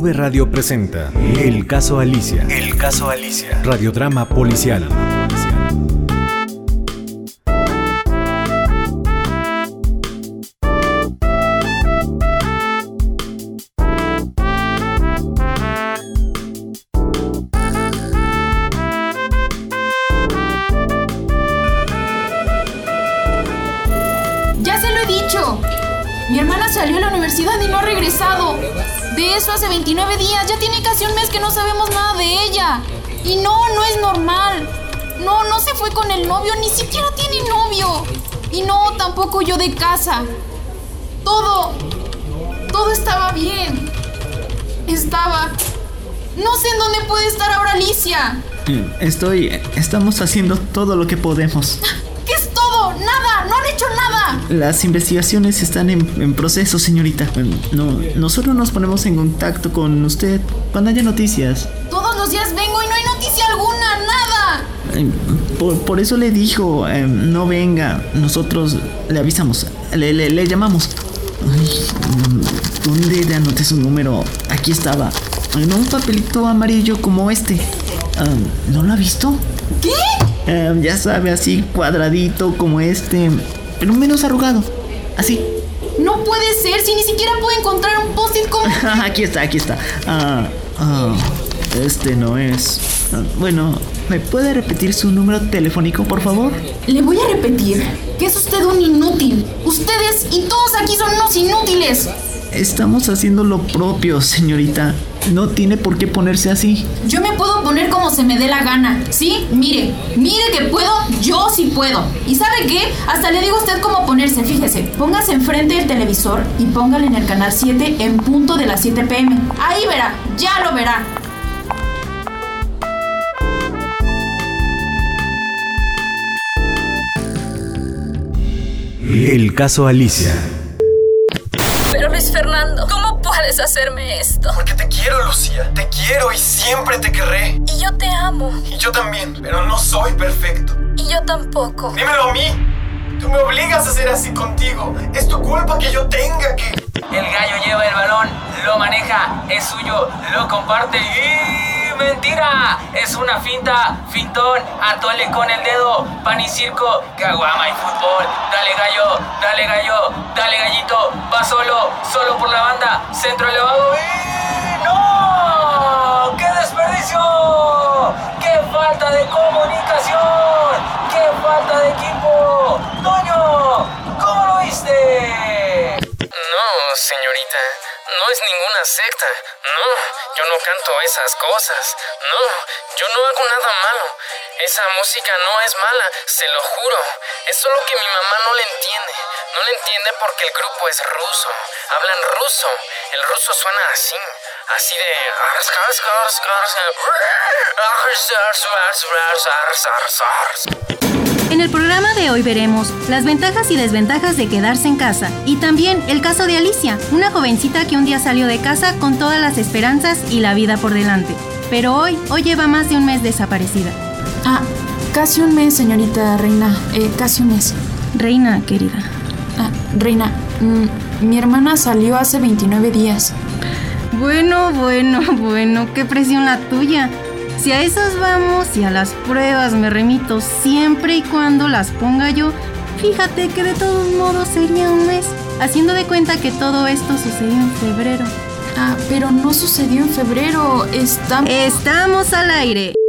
V Radio presenta El caso Alicia. El caso Alicia. Radiodrama policial. Eso hace 29 días. Ya tiene casi un mes que no sabemos nada de ella. Y no, no es normal. No, no se fue con el novio. Ni siquiera tiene novio. Y no, tampoco yo de casa. Todo. Todo estaba bien. Estaba. No sé en dónde puede estar ahora Alicia. Estoy. Estamos haciendo todo lo que podemos. ¿Qué es todo? Nada. No han hecho nada. Las investigaciones están en, en proceso, señorita. No, nosotros nos ponemos en contacto con usted cuando haya noticias. Todos los días vengo y no hay noticia alguna. Nada. Eh, Por, por eso le dijo, eh, no venga, nosotros le avisamos, le, le- le llamamos. Ay, ¿Dónde le anoté su número? Aquí estaba, en un papelito amarillo como este. Ah, ¿No lo ha visto? ¿Qué? Eh, ya sabe, así cuadradito como este, pero menos arrugado. Así. No puede ser si ni siquiera puedo encontrar un post-it como... aquí está, aquí está. Ah, ah, este no es. Ah, bueno, ¿me puede repetir su número telefónico, por favor? Le voy a repetir que es usted un inútil. Ustedes y todos aquí son unos inútiles. Estamos haciendo lo propio, señorita. No tiene por qué ponerse así. Yo me puedo poner como se me dé la gana, ¿sí? Mire, mire que puedo, yo sí puedo. ¿Y sabe qué? Hasta le digo a usted cómo ponerse, fíjese. Póngase enfrente del televisor y póngale en el canal 7 en punto de las 7 pm. Ahí verá, ya lo verá. El caso Alicia. Pero Luis Fernando, ¿cómo puedes hacerme esto? Porque te quiero, Lucía. Te quiero y siempre te querré. Y yo te amo. Y yo también, pero no soy perfecto. Y yo tampoco. Dímelo a mí. Tú me obligas a ser así contigo. Es tu culpa que yo tenga que... El gallo lleva el balón, lo maneja, es suyo, lo comparte y mentira, es una finta, fintón, atole con el dedo, pan y circo, caguama y fútbol, dale gallo, dale gallo, dale gallito, va solo, solo por la banda, centro elevado y no, qué desperdicio, qué falta de comunicación, qué falta de equipo, Toño, ¿cómo lo viste? No, señorita, no es ninguna secta. No, yo no canto esas cosas. No, yo no hago nada malo. Esa música no es mala, se lo juro. Es solo que mi mamá no le entiende. No le entiende porque el grupo es ruso. Hablan ruso. El ruso suena así. Así de... En el programa de hoy veremos las ventajas y desventajas de quedarse en casa y también el caso de Alicia, una jovencita que un día salió de casa con todas las esperanzas y la vida por delante, pero hoy, hoy lleva más de un mes desaparecida. Ah, casi un mes, señorita Reina. Eh, casi un mes. Reina, querida. Ah, Reina, mm, mi hermana salió hace 29 días. Bueno, bueno, bueno, qué presión la tuya. Si a esas vamos y a las pruebas me remito siempre y cuando las ponga yo, fíjate que de todos modos sería un mes, haciendo de cuenta que todo esto sucedió en febrero. Ah, pero no sucedió en febrero. Está... Estamos al aire.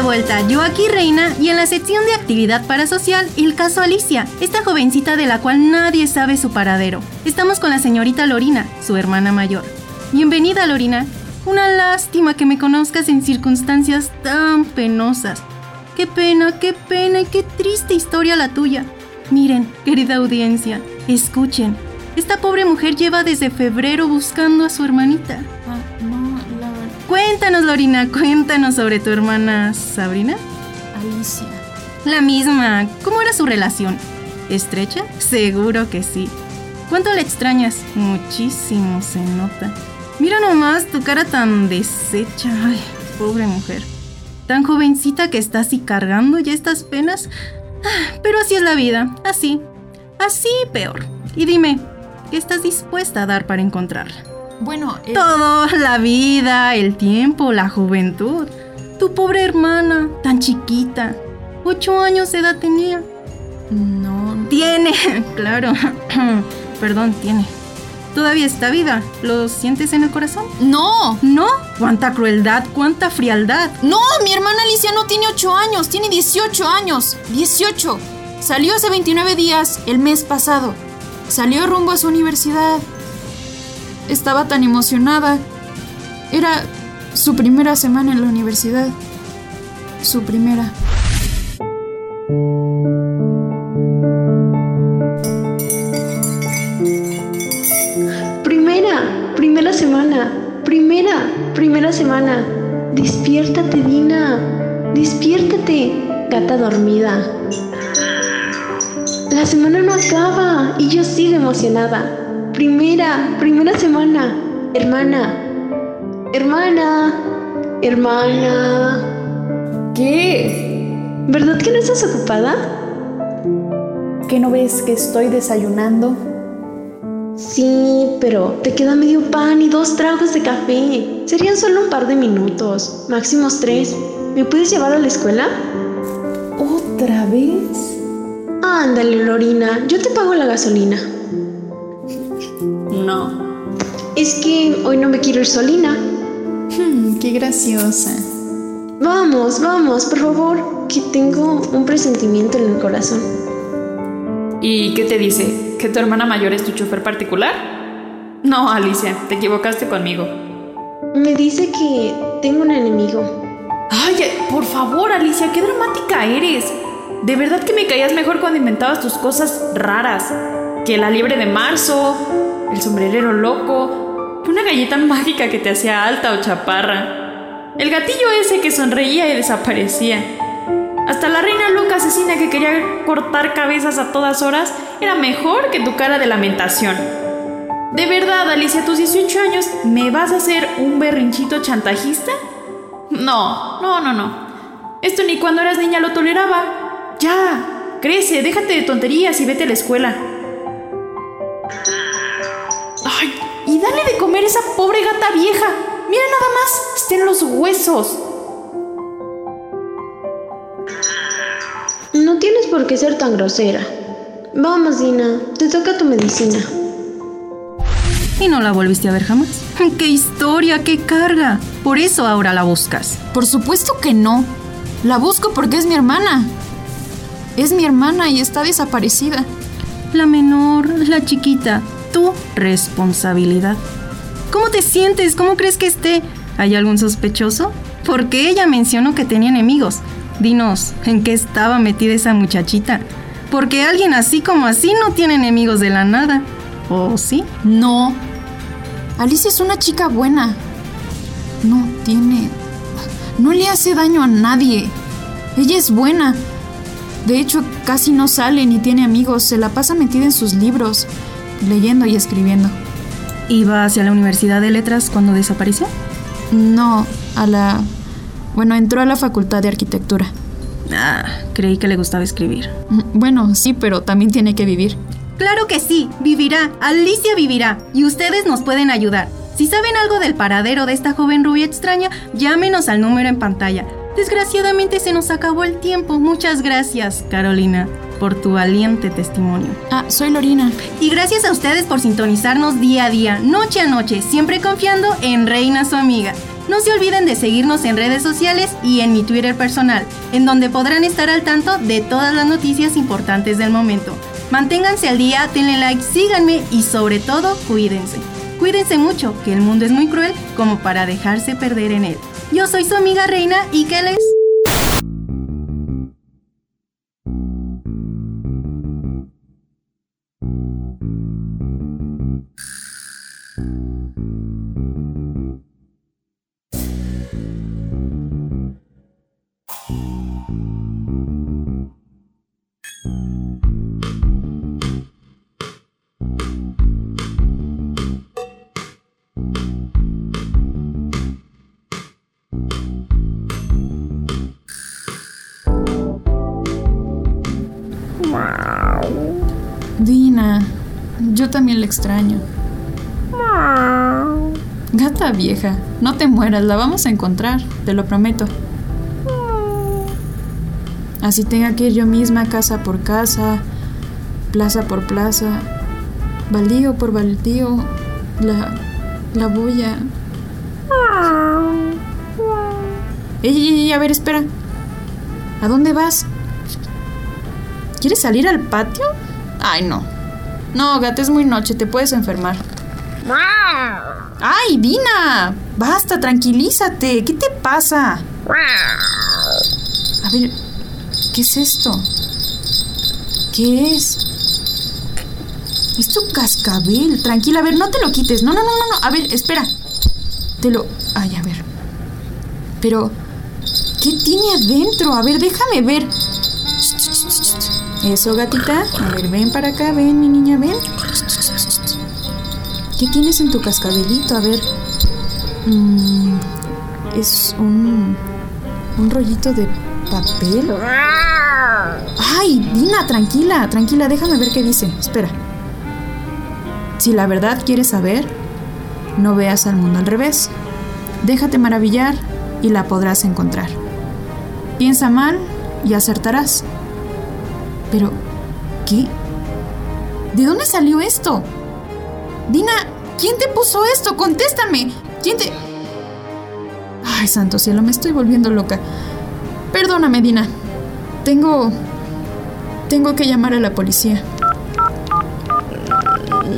De vuelta, yo aquí Reina, y en la sección de actividad parasocial, el caso Alicia, esta jovencita de la cual nadie sabe su paradero. Estamos con la señorita Lorina, su hermana mayor. Bienvenida, Lorina. Una lástima que me conozcas en circunstancias tan penosas. Qué pena, qué pena y qué triste historia la tuya. Miren, querida audiencia, escuchen. Esta pobre mujer lleva desde febrero buscando a su hermanita. Cuéntanos, Lorina, cuéntanos sobre tu hermana Sabrina. Alicia. La misma. ¿Cómo era su relación? ¿Estrecha? Seguro que sí. ¿Cuánto la extrañas? Muchísimo se nota. Mira nomás tu cara tan deshecha. Ay, pobre mujer. Tan jovencita que está así cargando ya estas penas. Ah, Pero así es la vida. Así. Así peor. Y dime, ¿qué estás dispuesta a dar para encontrarla? Bueno, eh, Todo, la vida, el tiempo, la juventud. Tu pobre hermana, tan chiquita. Ocho años de edad tenía. no, Tiene, claro. Perdón, tiene. Todavía está viva. ¿Lo sientes en el corazón? no, ¿No? ¿Cuánta crueldad, cuánta frialdad? no, mi hermana Alicia no tiene 8 años, tiene 18 años. 18. Salió hace 29 días, el mes pasado. Salió rumbo a su universidad. Estaba tan emocionada. Era su primera semana en la universidad. Su primera. Primera, primera semana, primera, primera semana. Despiértate, Dina. Despiértate, gata dormida. La semana no acaba y yo sigo emocionada. Primera, primera semana. Hermana, hermana, hermana. ¿Qué? ¿Verdad que no estás ocupada? ¿Qué no ves que estoy desayunando? Sí, pero te queda medio pan y dos tragos de café. Serían solo un par de minutos, máximos tres. ¿Me puedes llevar a la escuela? ¿Otra vez? Ándale, Lorina, yo te pago la gasolina. Es que hoy no me quiero ir solina. Hmm, qué graciosa. Vamos, vamos, por favor, que tengo un presentimiento en el corazón. ¿Y qué te dice? ¿Que tu hermana mayor es tu chofer particular? No, Alicia, te equivocaste conmigo. Me dice que tengo un enemigo. Ay, por favor, Alicia, qué dramática eres. De verdad que me caías mejor cuando inventabas tus cosas raras. Que la liebre de marzo, el sombrerero loco, una galleta mágica que te hacía alta o chaparra. El gatillo ese que sonreía y desaparecía. Hasta la reina loca asesina que quería cortar cabezas a todas horas era mejor que tu cara de lamentación. ¿De verdad, Alicia, a tus 18 años me vas a hacer un berrinchito chantajista? No, no, no, no. Esto ni cuando eras niña lo toleraba. Ya, crece, déjate de tonterías y vete a la escuela. Y dale de comer a esa pobre gata vieja. Mira nada más, está en los huesos. No tienes por qué ser tan grosera. Vamos, Dina, te toca tu medicina. ¿Y no la volviste a ver jamás? ¡Qué historia, qué carga! Por eso ahora la buscas. Por supuesto que no. La busco porque es mi hermana. Es mi hermana y está desaparecida. La menor, la chiquita, tu responsabilidad. ¿Cómo te sientes? ¿Cómo crees que esté? ¿Hay algún sospechoso? Porque ella mencionó que tenía enemigos. Dinos, ¿en qué estaba metida esa muchachita? Porque alguien así como así no tiene enemigos de la nada. ¿O sí? No. Alicia es una chica buena. No tiene... No le hace daño a nadie. Ella es buena. De hecho, casi no sale ni tiene amigos. Se la pasa metida en sus libros, leyendo y escribiendo. ¿Iba hacia la Universidad de Letras cuando desapareció? No, a la... Bueno, entró a la Facultad de Arquitectura. Ah, creí que le gustaba escribir. Bueno, sí, pero también tiene que vivir. Claro que sí, vivirá. Alicia vivirá. Y ustedes nos pueden ayudar. Si saben algo del paradero de esta joven rubia extraña, llámenos al número en pantalla. Desgraciadamente se nos acabó el tiempo. Muchas gracias, Carolina, por tu valiente testimonio. Ah, soy Lorina. Y gracias a ustedes por sintonizarnos día a día, noche a noche, siempre confiando en Reina su amiga. No se olviden de seguirnos en redes sociales y en mi Twitter personal, en donde podrán estar al tanto de todas las noticias importantes del momento. Manténganse al día, denle like, síganme y sobre todo cuídense. Cuídense mucho, que el mundo es muy cruel como para dejarse perder en él. Yo soy su amiga Reina y que les... yo también la extraño. Gata vieja, no te mueras, la vamos a encontrar, te lo prometo. Así tenga que ir yo misma casa por casa, plaza por plaza, baldío por baldío, la, la voy a... Ey, ey, ey, a ver, espera. ¿A dónde vas? ¿Quieres salir al patio? Ay, no. No, gata, es muy noche, te puedes enfermar. ¡Ay, Dina! Basta, tranquilízate. ¿Qué te pasa? A ver, ¿qué es esto? ¿Qué es? Es tu cascabel. Tranquila, a ver, no te lo quites. No, no, no, no, no. A ver, espera. Te lo. Ay, a ver. Pero. ¿Qué tiene adentro? A ver, déjame ver. Eso, gatita. A ver, ven para acá, ven, mi niña, ven. ¿Qué tienes en tu cascabelito? A ver. Mm, es un. un rollito de papel. ¡Ay! Dina, tranquila, tranquila, déjame ver qué dice. Espera. Si la verdad quieres saber, no veas al mundo al revés. Déjate maravillar y la podrás encontrar. Piensa mal y acertarás. Pero, ¿qué? ¿De dónde salió esto? Dina, ¿quién te puso esto? Contéstame. ¿Quién te... Ay, santo cielo, me estoy volviendo loca. Perdóname, Dina. Tengo... Tengo que llamar a la policía.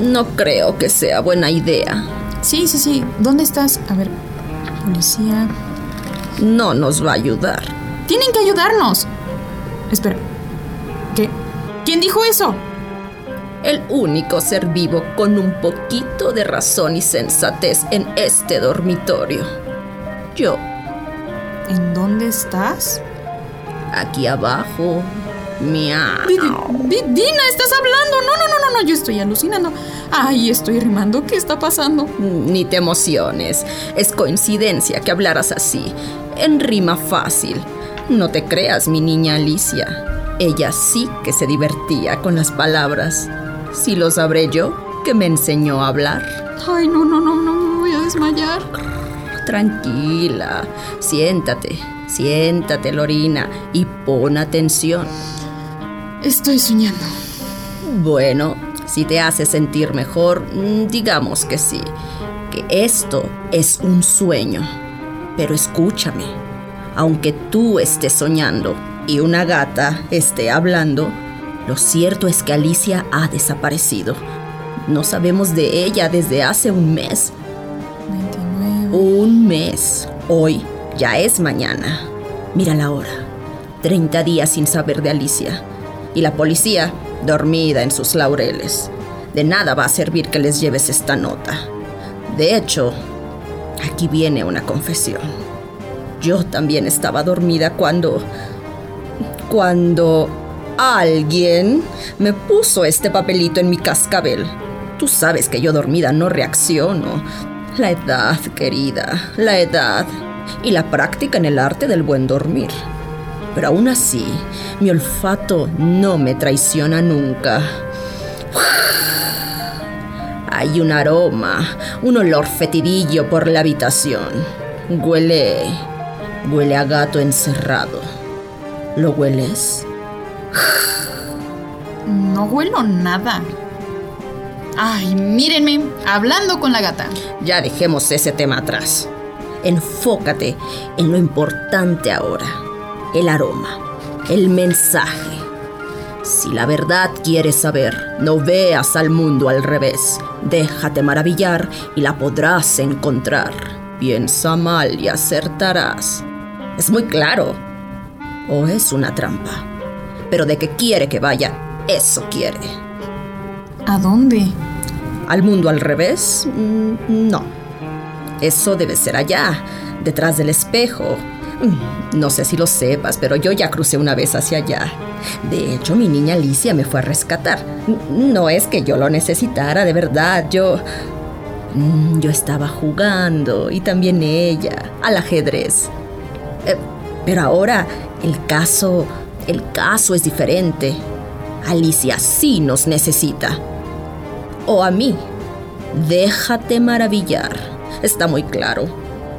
No creo que sea buena idea. Sí, sí, sí. ¿Dónde estás? A ver, policía. No nos va a ayudar. Tienen que ayudarnos. Espera. ¿Quién dijo eso? El único ser vivo con un poquito de razón y sensatez en este dormitorio. Yo. ¿En dónde estás? Aquí abajo. Di- Dina, estás hablando. No, no, no, no, no. Yo estoy alucinando. Ay, estoy rimando. ¿Qué está pasando? Ni te emociones. Es coincidencia que hablaras así. En rima fácil. No te creas, mi niña Alicia. Ella sí que se divertía con las palabras. Si lo sabré yo, que me enseñó a hablar. Ay, no, no, no, no. Me voy a desmayar. Tranquila. Siéntate. Siéntate, Lorina, y pon atención. Estoy soñando. Bueno, si te hace sentir mejor, mm, digamos que sí, que esto es un sueño. Pero escúchame, aunque tú estés soñando y una gata esté hablando, lo cierto es que Alicia ha desaparecido. No sabemos de ella desde hace un mes. 29. Un mes. Hoy ya es mañana. Mira la hora. 30 días sin saber de Alicia. Y la policía dormida en sus laureles. De nada va a servir que les lleves esta nota. De hecho, aquí viene una confesión. Yo también estaba dormida cuando... cuando alguien me puso este papelito en mi cascabel. Tú sabes que yo dormida no reacciono. La edad, querida, la edad. Y la práctica en el arte del buen dormir. Pero aún así, mi olfato no me traiciona nunca. Hay un aroma, un olor fetidillo por la habitación. Huele... huele a gato encerrado. ¿Lo hueles? No huelo nada. Ay, mírenme, hablando con la gata. Ya dejemos ese tema atrás. Enfócate en lo importante ahora. El aroma, el mensaje. Si la verdad quieres saber, no veas al mundo al revés. Déjate maravillar y la podrás encontrar. Piensa mal y acertarás. Es muy claro. O es una trampa. Pero de que quiere que vaya, eso quiere. ¿A dónde? ¿Al mundo al revés? Mm, No. Eso debe ser allá, detrás del espejo. Mm, No sé si lo sepas, pero yo ya crucé una vez hacia allá. De hecho, mi niña Alicia me fue a rescatar. No es que yo lo necesitara, de verdad. Yo... Mm, Yo estaba jugando y también ella, al ajedrez. Eh, pero ahora el caso, el caso es diferente. Alicia sí nos necesita. O a mí. Déjate maravillar. Está muy claro.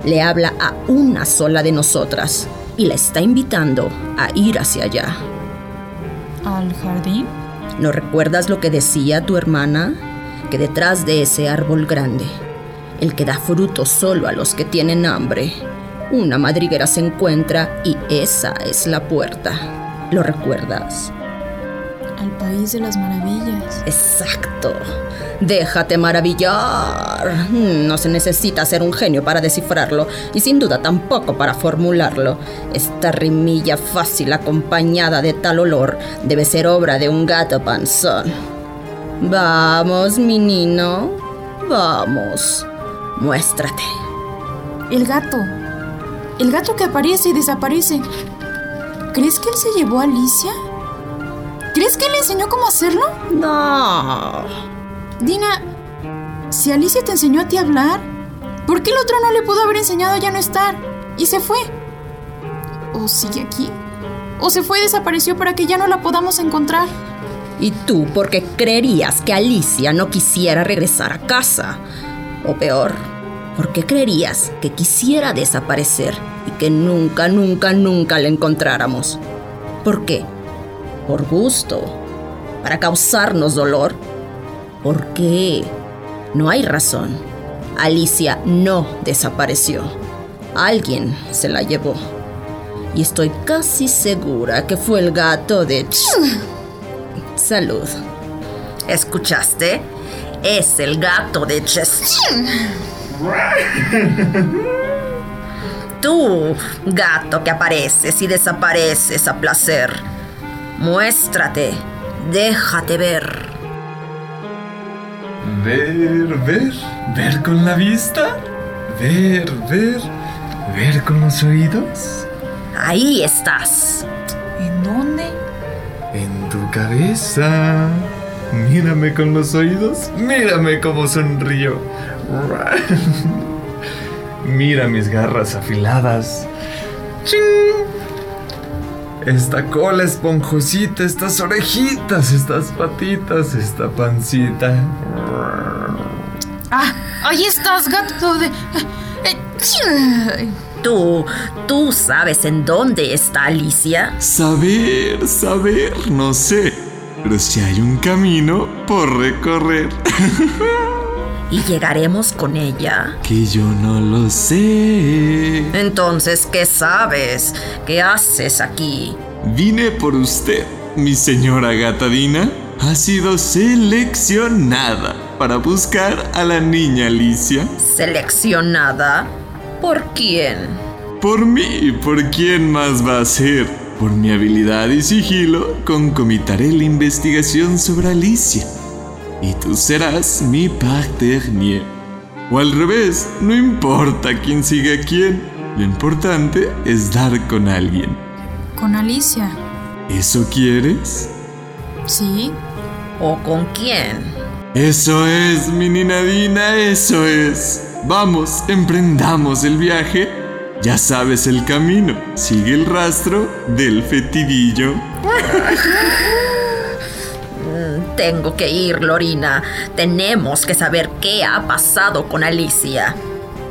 Le habla a una sola de nosotras y la está invitando a ir hacia allá. ¿Al jardín? ¿No recuerdas lo que decía tu hermana? Que detrás de ese árbol grande, el que da fruto solo a los que tienen hambre, una madriguera se encuentra y esa es la puerta. ¿Lo recuerdas? Al país de las maravillas. Exacto. Déjate maravillar. No se necesita ser un genio para descifrarlo y sin duda tampoco para formularlo. Esta rimilla fácil acompañada de tal olor debe ser obra de un gato panzón. Vamos, menino. Vamos. Muéstrate. El gato. El gato que aparece y desaparece. ¿Crees que él se llevó a Alicia? ¿Crees que él le enseñó cómo hacerlo? No. Dina, si Alicia te enseñó a ti a hablar, ¿por qué el otro no le pudo haber enseñado a ya no estar? Y se fue. ¿O sigue aquí? ¿O se fue y desapareció para que ya no la podamos encontrar? ¿Y tú por qué creerías que Alicia no quisiera regresar a casa? O peor, ¿por qué creerías que quisiera desaparecer y que nunca, nunca, nunca la encontráramos? ¿Por qué? ¿Por gusto? ¿Para causarnos dolor? ¿Por qué? No hay razón. Alicia no desapareció. Alguien se la llevó. Y estoy casi segura que fue el gato de... Salud. ¿Escuchaste? Es el gato de Chestin. Tú, gato que apareces y desapareces a placer. Muéstrate. Déjate ver. Ver, ver, ver con la vista. Ver, ver, ver con los oídos. Ahí estás. ¿En dónde? En tu cabeza. Mírame con los oídos. Mírame cómo sonrío. Mira mis garras afiladas. ¡Ching! Esta cola esponjosita, estas orejitas, estas patitas, esta pancita. Ah, ahí estás, gato de... eh, Tú, tú sabes en dónde está Alicia. Saber, saber, no sé. Pero si hay un camino por recorrer. ¿Y llegaremos con ella? que yo no lo sé. Entonces, ¿qué sabes? ¿Qué haces aquí? Vine por usted, mi señora gatadina. Ha sido seleccionada para buscar a la niña Alicia. ¿Seleccionada? ¿Por quién? Por mí, ¿por quién más va a ser? Por mi habilidad y sigilo, concomitaré la investigación sobre Alicia. Y tú serás mi partenaire. O al revés, no importa quién siga a quién. Lo importante es dar con alguien. Con Alicia. ¿Eso quieres? Sí. ¿O con quién? Eso es, mi ninadina, eso es. Vamos, emprendamos el viaje. Ya sabes el camino. Sigue el rastro del fetidillo. Tengo que ir, Lorina. Tenemos que saber qué ha pasado con Alicia.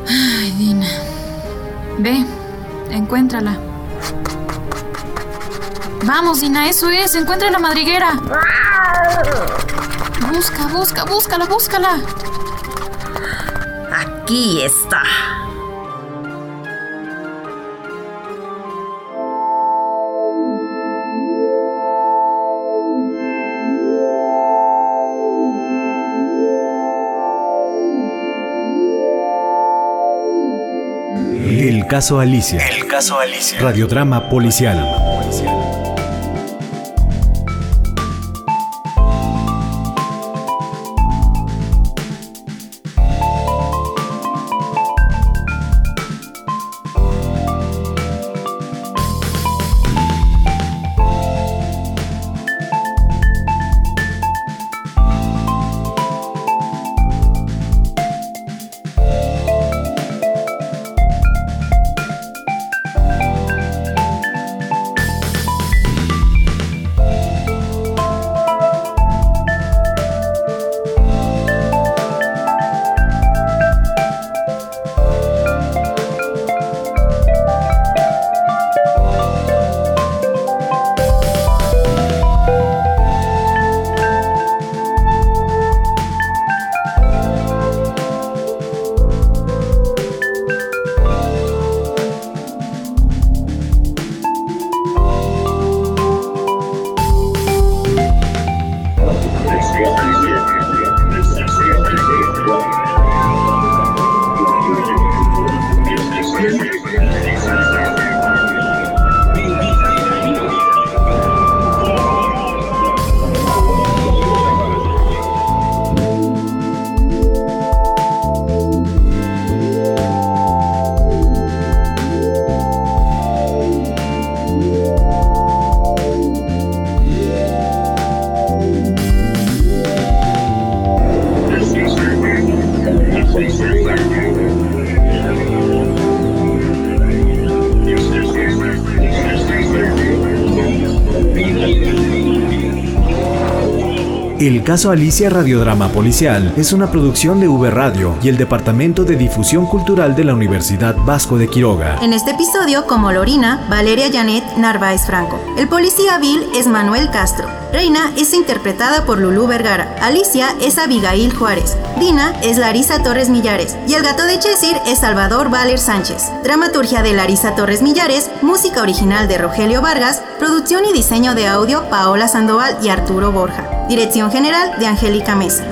Ay, Dina. Ve, encuéntrala. Vamos, Dina, eso es. Encuentra la madriguera. Busca, busca, búscala, búscala. Aquí está. El caso Alicia. El caso Alicia. Radiodrama policial. El caso Alicia Radiodrama Policial es una producción de V Radio y el Departamento de Difusión Cultural de la Universidad Vasco de Quiroga. En este episodio, como Lorina, Valeria Janet Narváez Franco. El policía Bill es Manuel Castro. Reina es interpretada por Lulú Vergara. Alicia es Abigail Juárez. Dina es Larisa Torres Millares. Y el gato de Chesir es Salvador Valer Sánchez. Dramaturgia de Larisa Torres Millares, música original de Rogelio Vargas, producción y diseño de audio Paola Sandoval y Arturo Borja. Dirección General de Angélica Mesa.